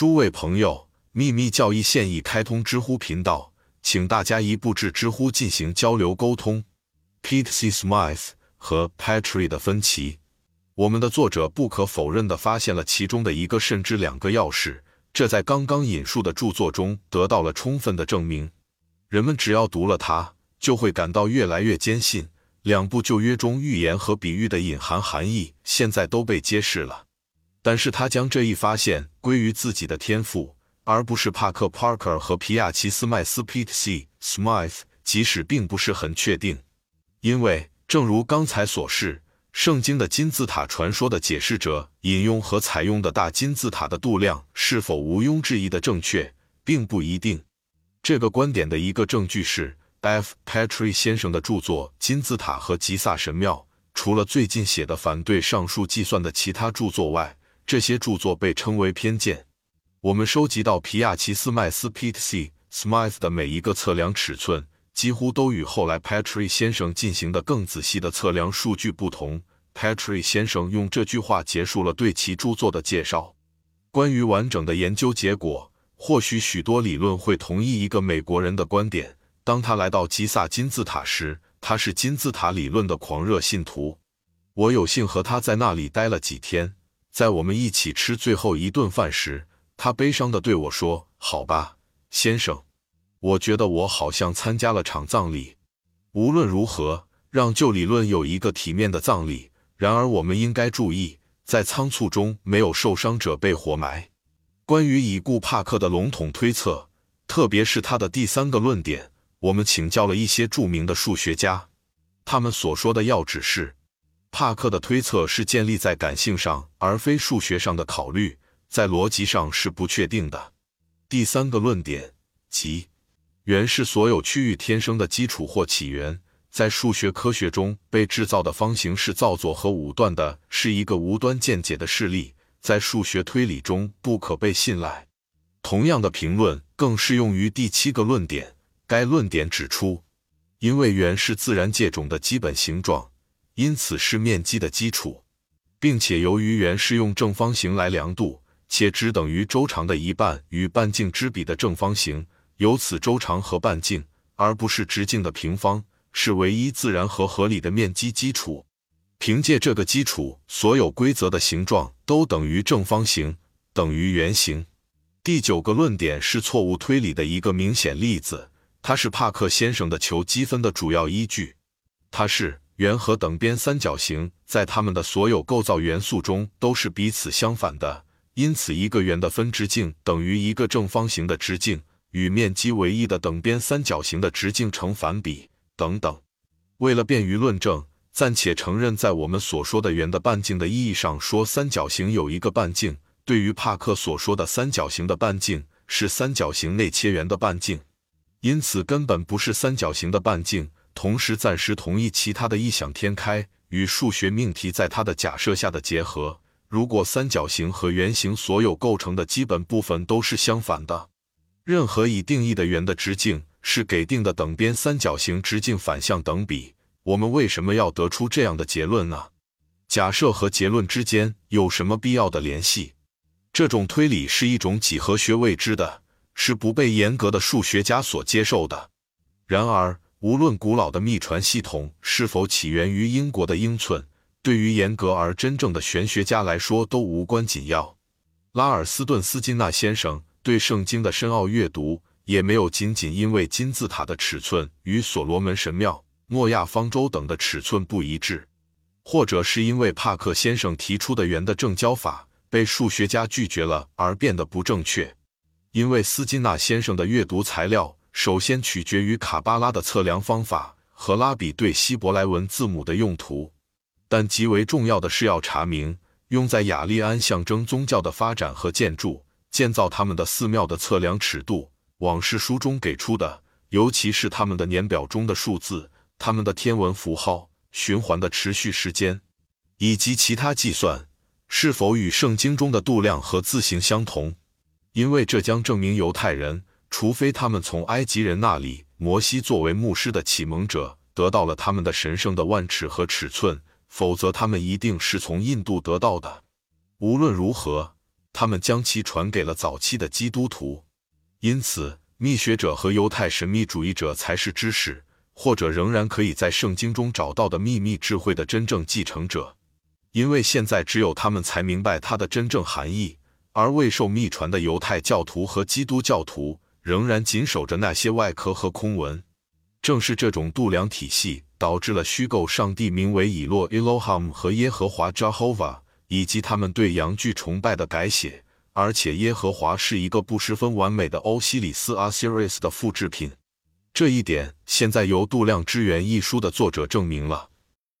诸位朋友，秘密教义现已开通知乎频道，请大家一步至知乎进行交流沟通。Pete C. Smith 和 Patrick 的分歧，我们的作者不可否认地发现了其中的一个甚至两个钥匙，这在刚刚引述的著作中得到了充分的证明。人们只要读了它，就会感到越来越坚信。两部旧约中预言和比喻的隐含含义，现在都被揭示了。但是他将这一发现归于自己的天赋，而不是帕克帕克和皮亚奇斯麦斯 Pete C. Smith，即使并不是很确定。因为正如刚才所示，圣经的金字塔传说的解释者引用和采用的大金字塔的度量是否毋庸置疑的正确，并不一定。这个观点的一个证据是。F. Patrick 先生的著作《金字塔和吉萨神庙》，除了最近写的反对上述计算的其他著作外，这些著作被称为偏见。我们收集到皮亚奇斯麦斯 Pete C. Smith 的每一个测量尺寸，几乎都与后来 Patrick 先生进行的更仔细的测量数据不同。Patrick 先生用这句话结束了对其著作的介绍。关于完整的研究结果，或许许多理论会同意一个美国人的观点。当他来到吉萨金字塔时，他是金字塔理论的狂热信徒。我有幸和他在那里待了几天。在我们一起吃最后一顿饭时，他悲伤地对我说：“好吧，先生，我觉得我好像参加了场葬礼。无论如何，让旧理论有一个体面的葬礼。然而，我们应该注意，在仓促中没有受伤者被活埋。”关于已故帕克的笼统推测，特别是他的第三个论点。我们请教了一些著名的数学家，他们所说的要旨是：帕克的推测是建立在感性上，而非数学上的考虑，在逻辑上是不确定的。第三个论点，即圆是所有区域天生的基础或起源，在数学科学中被制造的方形是造作和武断的，是一个无端见解的事例，在数学推理中不可被信赖。同样的评论更适用于第七个论点。该论点指出，因为圆是自然界中的基本形状，因此是面积的基础，并且由于圆是用正方形来量度，且只等于周长的一半与半径之比的正方形，由此周长和半径，而不是直径的平方，是唯一自然和合理的面积基础。凭借这个基础，所有规则的形状都等于正方形，等于圆形。第九个论点是错误推理的一个明显例子。它是帕克先生的求积分的主要依据。它是圆和等边三角形在它们的所有构造元素中都是彼此相反的，因此一个圆的分直径等于一个正方形的直径与面积为一的等边三角形的直径成反比等等。为了便于论证，暂且承认在我们所说的圆的半径的意义上说，三角形有一个半径。对于帕克所说的三角形的半径是三角形内切圆的半径。因此，根本不是三角形的半径。同时，暂时同意其他的异想天开与数学命题在他的假设下的结合。如果三角形和圆形所有构成的基本部分都是相反的，任何已定义的圆的直径是给定的等边三角形直径反向等比。我们为什么要得出这样的结论呢？假设和结论之间有什么必要的联系？这种推理是一种几何学未知的。是不被严格的数学家所接受的。然而，无论古老的秘传系统是否起源于英国的英寸，对于严格而真正的玄学家来说都无关紧要。拉尔斯顿斯金纳先生对圣经的深奥阅读，也没有仅仅因为金字塔的尺寸与所罗门神庙、诺亚方舟等的尺寸不一致，或者是因为帕克先生提出的圆的正交法被数学家拒绝了而变得不正确。因为斯金纳先生的阅读材料首先取决于卡巴拉的测量方法和拉比对希伯来文字母的用途，但极为重要的是要查明用在雅利安象征宗教的发展和建筑建造他们的寺庙的测量尺度。往事书中给出的，尤其是他们的年表中的数字、他们的天文符号、循环的持续时间，以及其他计算，是否与圣经中的度量和字形相同。因为这将证明犹太人，除非他们从埃及人那里，摩西作为牧师的启蒙者得到了他们的神圣的万尺和尺寸，否则他们一定是从印度得到的。无论如何，他们将其传给了早期的基督徒。因此，密学者和犹太神秘主义者才是知识，或者仍然可以在圣经中找到的秘密智慧的真正继承者。因为现在只有他们才明白它的真正含义，而未受秘传的犹太教徒和基督教徒仍然紧守着那些外壳和空文。正是这种度量体系导致了虚构上帝名为以诺 （Elohim） 和耶和华 （Jehovah） 以及他们对阳具崇拜的改写。而且，耶和华是一个不十分完美的欧西里斯 （Osiris） 的复制品。这一点现在由《度量之源》一书的作者证明了。